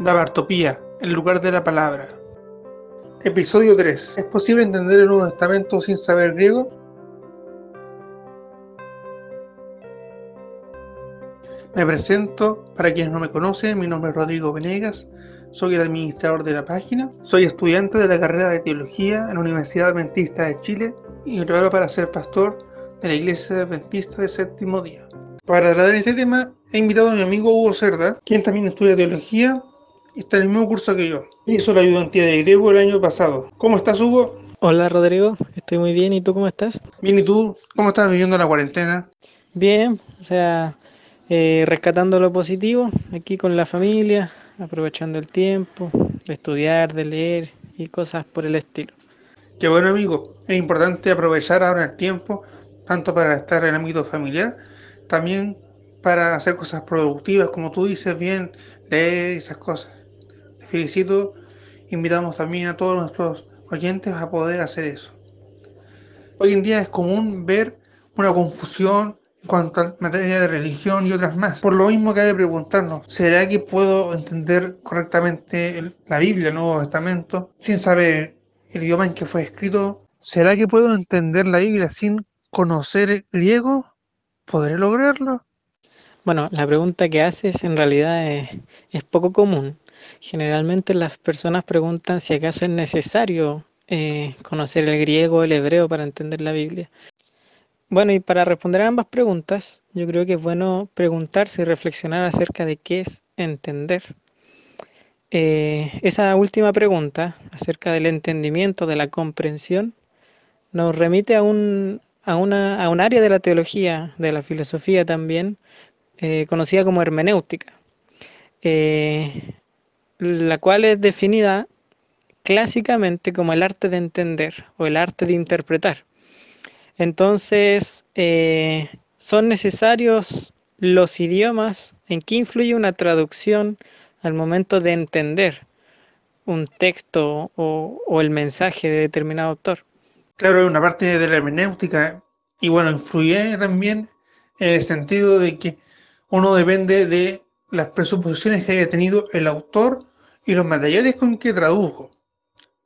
La Bartopía, el lugar de la palabra. Episodio 3. ¿Es posible entender el Nuevo Testamento sin saber griego? Me presento, para quienes no me conocen, mi nombre es Rodrigo Venegas, soy el administrador de la página, soy estudiante de la carrera de Teología en la Universidad Adventista de Chile y me preparo para ser pastor de la Iglesia Adventista del Séptimo Día. Para tratar este tema he invitado a mi amigo Hugo Cerda, quien también estudia Teología está en el mismo curso que yo. Hizo la ayudantía de griego el año pasado. ¿Cómo estás, Hugo? Hola, Rodrigo. Estoy muy bien. ¿Y tú cómo estás? Bien, ¿y tú? ¿Cómo estás viviendo la cuarentena? Bien, o sea, eh, rescatando lo positivo, aquí con la familia, aprovechando el tiempo, de estudiar, de leer y cosas por el estilo. Qué bueno, amigo. Es importante aprovechar ahora el tiempo, tanto para estar en el ámbito familiar, también para hacer cosas productivas, como tú dices bien, leer esas cosas. Felicito. Invitamos también a todos nuestros oyentes a poder hacer eso. Hoy en día es común ver una confusión en cuanto a materia de religión y otras más. Por lo mismo que hay que preguntarnos, ¿será que puedo entender correctamente la Biblia, el Nuevo Testamento, sin saber el idioma en que fue escrito? ¿Será que puedo entender la Biblia sin conocer el griego? ¿Podré lograrlo? Bueno, la pregunta que haces en realidad es, es poco común. Generalmente las personas preguntan si acaso es necesario eh, conocer el griego o el hebreo para entender la Biblia. Bueno, y para responder a ambas preguntas, yo creo que es bueno preguntarse y reflexionar acerca de qué es entender. Eh, esa última pregunta, acerca del entendimiento, de la comprensión, nos remite a un, a, una, a un área de la teología, de la filosofía también, eh, conocida como hermenéutica, la cual es definida clásicamente como el arte de entender o el arte de interpretar. Entonces, eh, son necesarios los idiomas en que influye una traducción al momento de entender un texto o, el mensaje de determinado autor. Claro, una parte de la hermenéutica y bueno, influye también en el sentido de que uno depende de las presuposiciones que haya tenido el autor y los materiales con que tradujo.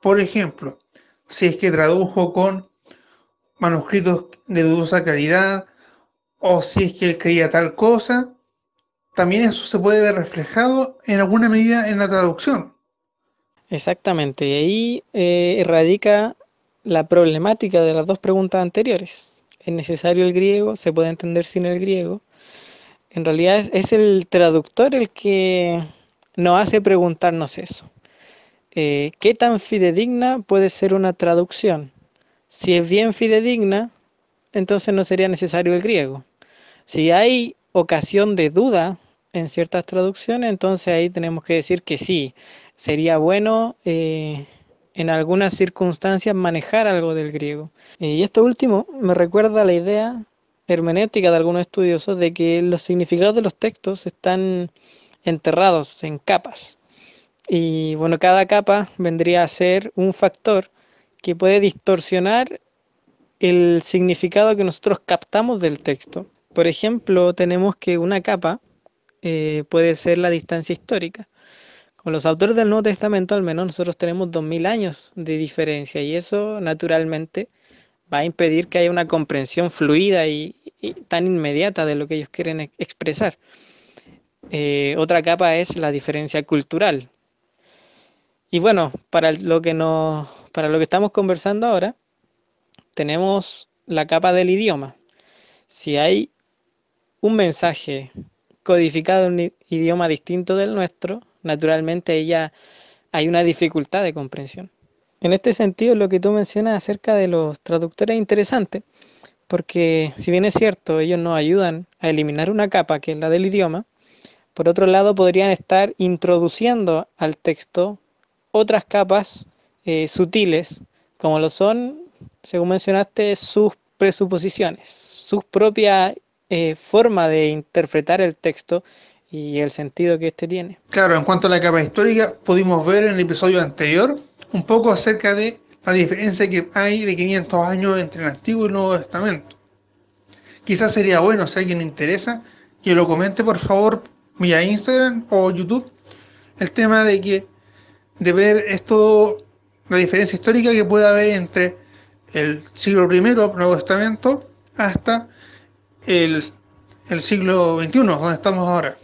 Por ejemplo, si es que tradujo con manuscritos de dudosa calidad o si es que él creía tal cosa, también eso se puede ver reflejado en alguna medida en la traducción. Exactamente, y ahí eh, radica la problemática de las dos preguntas anteriores. ¿Es necesario el griego? ¿Se puede entender sin el griego? En realidad es, es el traductor el que nos hace preguntarnos eso. Eh, ¿Qué tan fidedigna puede ser una traducción? Si es bien fidedigna, entonces no sería necesario el griego. Si hay ocasión de duda en ciertas traducciones, entonces ahí tenemos que decir que sí, sería bueno eh, en algunas circunstancias manejar algo del griego. Y esto último me recuerda la idea hermenéutica de algunos estudiosos de que los significados de los textos están enterrados en capas. Y bueno, cada capa vendría a ser un factor que puede distorsionar el significado que nosotros captamos del texto. Por ejemplo, tenemos que una capa eh, puede ser la distancia histórica. Con los autores del Nuevo Testamento, al menos nosotros tenemos 2000 años de diferencia y eso naturalmente va a impedir que haya una comprensión fluida y, y tan inmediata de lo que ellos quieren expresar. Eh, otra capa es la diferencia cultural. Y bueno, para lo que nos, para lo que estamos conversando ahora, tenemos la capa del idioma. Si hay un mensaje codificado en un idioma distinto del nuestro, naturalmente ella hay una dificultad de comprensión. En este sentido, lo que tú mencionas acerca de los traductores es interesante, porque si bien es cierto, ellos nos ayudan a eliminar una capa que es la del idioma, por otro lado podrían estar introduciendo al texto otras capas eh, sutiles, como lo son, según mencionaste, sus presuposiciones, su propia eh, forma de interpretar el texto y el sentido que éste tiene. Claro, en cuanto a la capa histórica, pudimos ver en el episodio anterior un poco acerca de la diferencia que hay de 500 años entre el Antiguo y el Nuevo Testamento. Quizás sería bueno, si alguien le interesa, que lo comente por favor vía Instagram o YouTube el tema de que de ver esto, la diferencia histórica que puede haber entre el siglo I, Nuevo Testamento, hasta el, el siglo XXI, donde estamos ahora.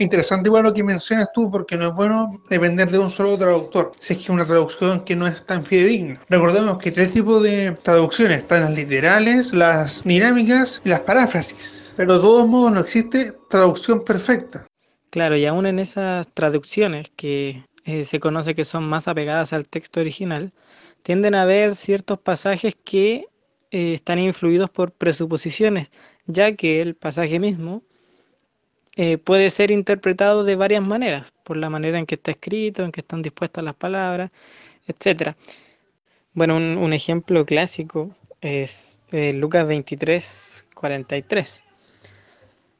Interesante igual lo que mencionas tú, porque no es bueno depender de un solo traductor, si es que una traducción que no es tan fidedigna. Recordemos que tres tipos de traducciones, están las literales, las dinámicas y las paráfrasis, pero de todos modos no existe traducción perfecta. Claro, y aún en esas traducciones que eh, se conoce que son más apegadas al texto original, tienden a haber ciertos pasajes que eh, están influidos por presuposiciones, ya que el pasaje mismo eh, puede ser interpretado de varias maneras, por la manera en que está escrito, en que están dispuestas las palabras, etc. Bueno, un, ejemplo clásico es eh, Lucas 23, 43.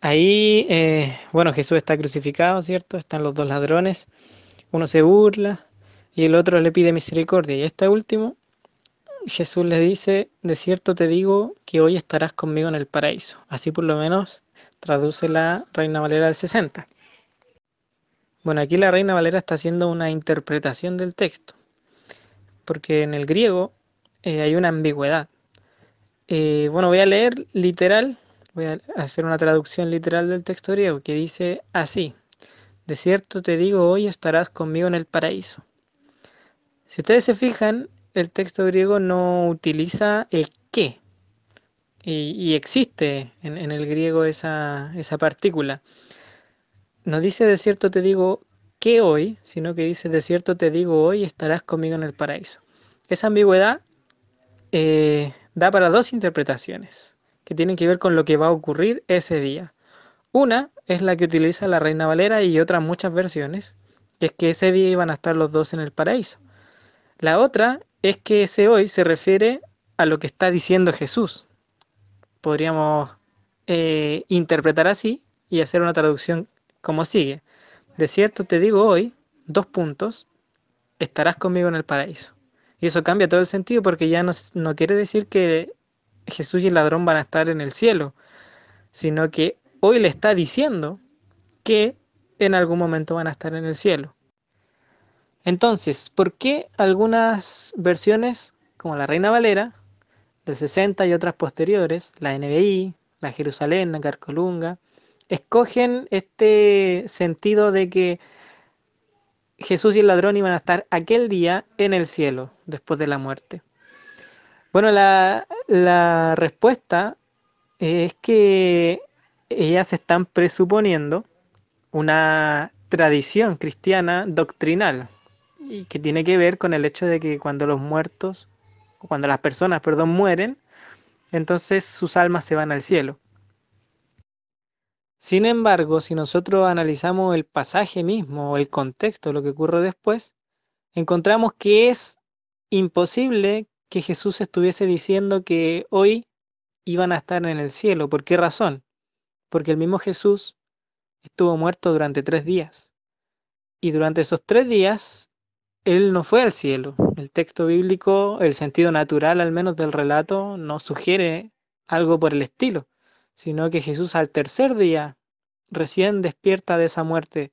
Ahí, eh, bueno, Jesús está crucificado, ¿cierto? Están los dos ladrones, uno se burla y el otro le pide misericordia. Y este último, Jesús le dice, de cierto te digo que hoy estarás conmigo en el paraíso. Así por lo menos traduce la Reina Valera del 60. Bueno, aquí la Reina Valera está haciendo una interpretación del texto, porque en el griego eh, hay una ambigüedad. Eh, bueno, voy a leer literal, voy a hacer una traducción literal del texto griego que dice así, de cierto te digo, hoy estarás conmigo en el paraíso. Si ustedes se fijan, el texto griego no utiliza el qué, y, existe en, el griego esa, partícula. No dice de cierto te digo que hoy, sino que dice de cierto te digo hoy estarás conmigo en el paraíso. Esa ambigüedad eh, da para dos interpretaciones que tienen que ver con lo que va a ocurrir ese día. Una es la que utiliza la Reina Valera y otras muchas versiones, que es que ese día iban a estar los dos en el paraíso. La otra es que ese hoy se refiere a lo que está diciendo Jesús, podríamos eh, interpretar así y hacer una traducción como sigue. De cierto te digo hoy, dos puntos, estarás conmigo en el paraíso. Y eso cambia todo el sentido porque ya no, no quiere decir que Jesús y el ladrón van a estar en el cielo, sino que hoy le está diciendo que en algún momento van a estar en el cielo. Entonces, ¿por qué algunas versiones, como la Reina Valera, del 60 y otras posteriores, la NBI, la Jerusalén, la Carcolunga, escogen este sentido de que Jesús y el ladrón iban a estar aquel día en el cielo después de la muerte. Bueno, la, la respuesta es que ellas están presuponiendo una tradición cristiana doctrinal y que tiene que ver con el hecho de que cuando los muertos cuando las personas, perdón, mueren, entonces sus almas se van al cielo. Sin embargo, si nosotros analizamos el pasaje mismo el contexto, lo que ocurre después, encontramos que es imposible que Jesús estuviese diciendo que hoy iban a estar en el cielo. ¿Por qué razón? Porque el mismo Jesús estuvo muerto durante tres días. Y durante esos tres días él no fue al cielo. El texto bíblico, el sentido natural al menos del relato, no sugiere algo por el estilo, sino que Jesús al tercer día recién despierta de esa muerte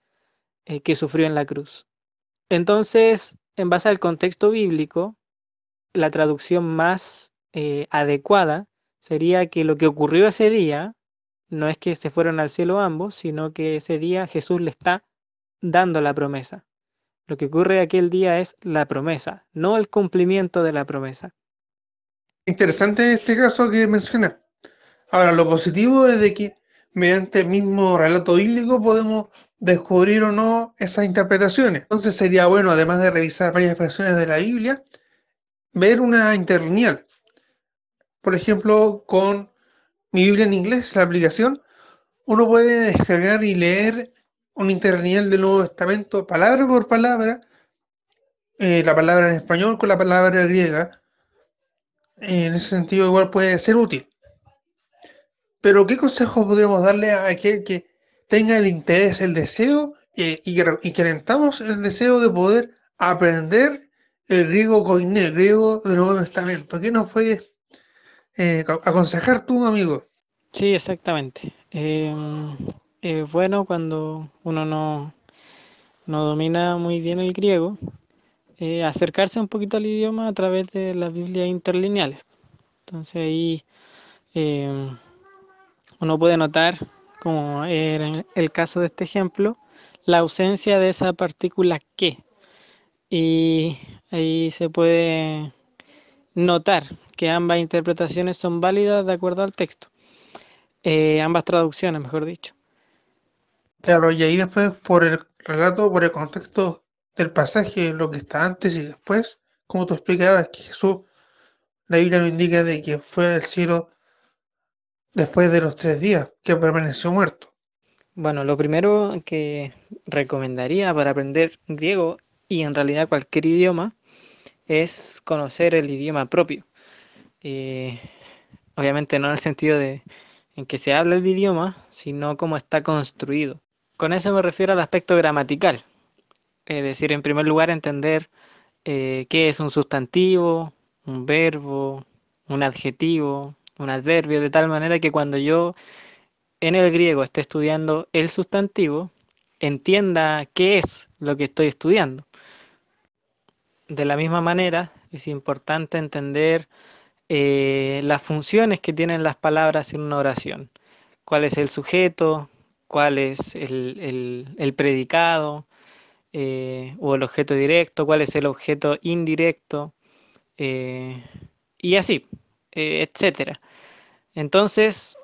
eh, que sufrió en la cruz. Entonces, en base al contexto bíblico, la traducción más eh, adecuada sería que lo que ocurrió ese día no es que se fueron al cielo ambos, sino que ese día Jesús le está dando la promesa. Lo que ocurre aquel día es la promesa, no el cumplimiento de la promesa. Interesante este caso que menciona. Ahora, lo positivo es de que mediante el mismo relato bíblico podemos descubrir o no esas interpretaciones. Entonces sería bueno, además de revisar varias versiones de la Biblia, ver una interlineal. Por ejemplo, con mi Biblia en inglés, la aplicación, uno puede descargar y leer un interlineal del Nuevo Testamento, palabra por palabra, eh, la palabra en español con la palabra griega. En ese sentido, igual puede ser útil. Pero, ¿qué consejo podríamos darle a aquel que tenga el interés, el deseo eh, y, que, y el deseo de poder aprender el griego coiné, el griego del Nuevo Testamento? ¿Qué nos puedes eh, aconsejar tú, amigo? Sí, exactamente. Es bueno cuando uno no, no domina muy bien el griego, eh, acercarse un poquito al idioma a través de las Biblias interlineales. Entonces ahí eh, uno puede notar, como era el caso de este ejemplo, la ausencia de esa partícula que. Y ahí se puede notar que ambas interpretaciones son válidas de acuerdo al texto. Eh, ambas traducciones, mejor dicho. Claro, y ahí después por el relato, por el contexto del pasaje, lo que está antes y después, como tú explicabas, que Jesús, la Biblia nos indica de que fue al cielo después de los tres días, que permaneció muerto. Bueno, lo primero que recomendaría para aprender griego y en realidad cualquier idioma es conocer el idioma propio. Eh, obviamente no en el sentido de en que se habla el idioma, sino cómo está construido. Con eso me refiero al aspecto gramatical. Es decir, en primer lugar, entender eh, qué es un sustantivo, un verbo, un adjetivo, un adverbio, de tal manera que cuando yo en el griego esté estudiando el sustantivo, entienda qué es lo que estoy estudiando. De la misma manera, es importante entender eh, las funciones que tienen las palabras en una oración. ¿Cuál es el sujeto? ¿Cuál es el, el, predicado? Eh, o el objeto directo, cuál es el objeto indirecto, eh, y así, etcétera. Entonces,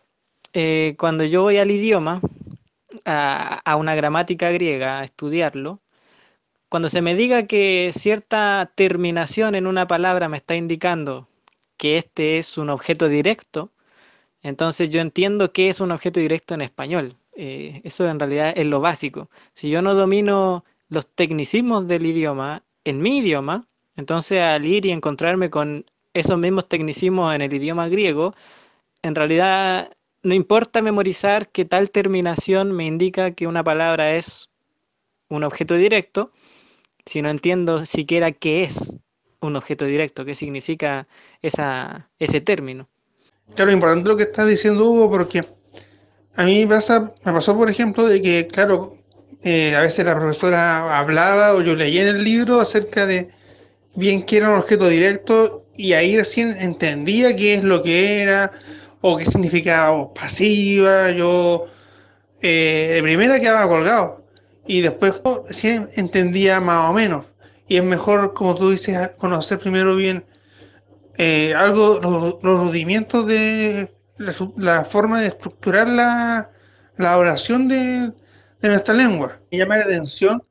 cuando yo voy al idioma, a, a, una gramática griega, a estudiarlo, cuando se me diga que cierta terminación en una palabra me está indicando que este es un objeto directo, entonces yo entiendo qué es un objeto directo en español. Eh, eso en realidad es lo básico. Si yo no domino los tecnicismos del idioma en mi idioma, entonces al ir y encontrarme con esos mismos tecnicismos en el idioma griego, en realidad no importa memorizar que tal terminación me indica que una palabra es un objeto directo, si no entiendo siquiera qué es un objeto directo, qué significa esa, ese término. Claro, importante lo que estás diciendo Hugo, porque a mí pasa, me pasó, por ejemplo, de que, claro, eh, a veces la profesora hablaba o yo leía en el libro acerca de bien qué era un objeto directo y ahí recién entendía qué es lo que era o qué significaba pasiva. Yo eh, de primera quedaba colgado y después recién entendía más o menos y es mejor, como tú dices, conocer primero bien eh, algo, los, rudimentos de la, forma de estructurar la, la oración de, de, nuestra lengua. Me llama la atención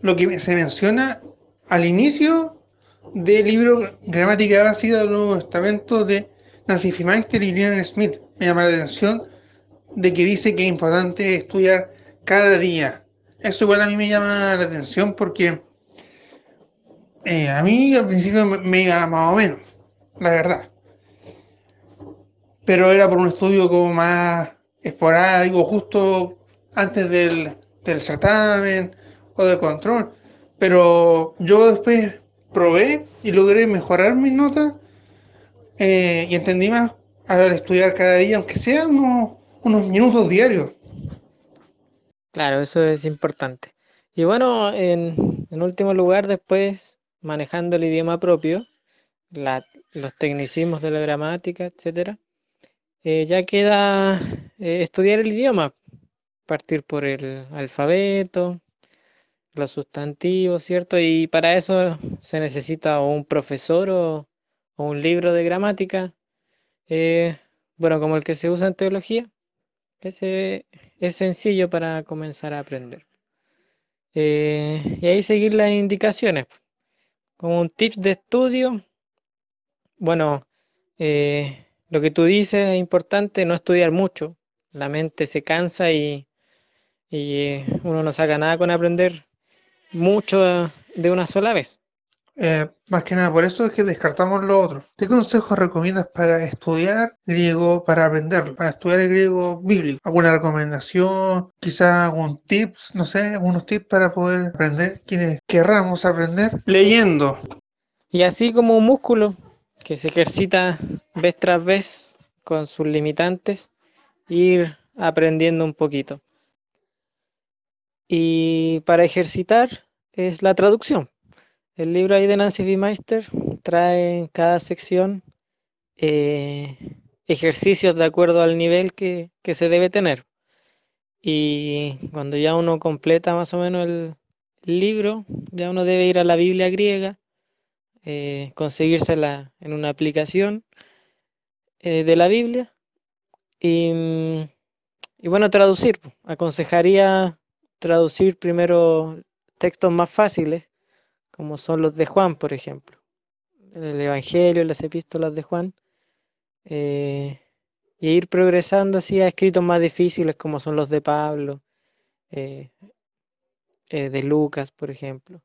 lo que se menciona al inicio del libro Gramática Básica del Nuevo Testamento de Nancy Meister y Lilian Smith. Me llama la atención de que dice que es importante estudiar cada día. Eso igual a mí me llama la atención porque eh, a mí al principio me, iba más o menos, la verdad. Pero era por un estudio como más esporádico, justo antes del, del certamen o del control. Pero yo después probé y logré mejorar mis notas eh, y entendí más al estudiar cada día, aunque sea unos, unos minutos diarios. Claro, eso es importante. Y bueno, en, en último lugar, después manejando el idioma propio, los tecnicismos de la gramática, etcétera, eh, ya queda eh, estudiar el idioma, partir por el alfabeto, los sustantivos, ¿cierto? Y para eso se necesita un profesor o, un libro de gramática, eh, bueno, como el que se usa en teología, ese es sencillo para comenzar a aprender. y ahí seguir las indicaciones. Como un tip de estudio, bueno, lo que tú dices es importante, no estudiar mucho. La mente se cansa y, eh, uno no saca nada con aprender mucho de una sola vez. Eh, más que nada, por eso es que descartamos lo otro. ¿Qué consejos recomiendas para estudiar griego, para aprenderlo, para estudiar el griego bíblico? ¿Alguna recomendación? Quizás algún tips, no sé, algunos tips para poder aprender quienes querramos aprender leyendo. Y así como un músculo que se ejercita vez tras vez con sus limitantes, ir aprendiendo un poquito. Y para ejercitar es la traducción. El libro ahí de Nancy B. Meister trae en cada sección eh, ejercicios de acuerdo al nivel que, que, se debe tener. Y cuando ya uno completa más o menos el, libro, ya uno debe ir a la Biblia griega, eh, conseguírsela en una aplicación eh, de la Biblia y, y bueno, traducir. Aconsejaría traducir primero textos más fáciles, como son los de Juan, por ejemplo. El Evangelio, las epístolas de Juan. Eh, y ir progresando así a escritos más difíciles, como son los de Pablo, de Lucas, por ejemplo,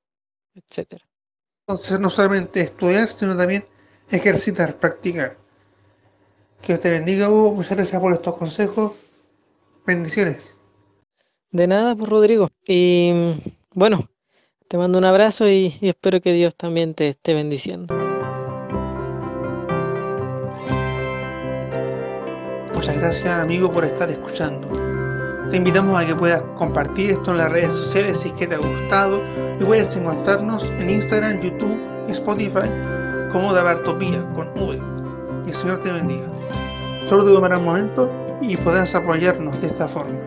etcétera. Entonces, no solamente estudiar, sino también ejercitar, practicar. Que te bendiga, Hugo. Muchas gracias por estos consejos. Bendiciones. De nada, pues Rodrigo. Y bueno, te mando un abrazo y, y espero que Dios también te esté bendiciendo. Muchas gracias, amigo, por estar escuchando. Te invitamos a que puedas compartir esto en las redes sociales si es que te ha gustado y puedes encontrarnos en Instagram, YouTube y Spotify como Dabartopía con V. Y el Señor te bendiga. Solo te tomará un momento y podrás apoyarnos de esta forma.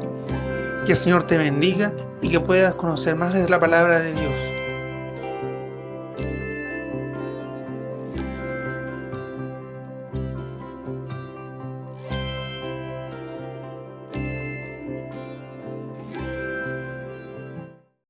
Que el Señor te bendiga y que puedas conocer más de la palabra de Dios.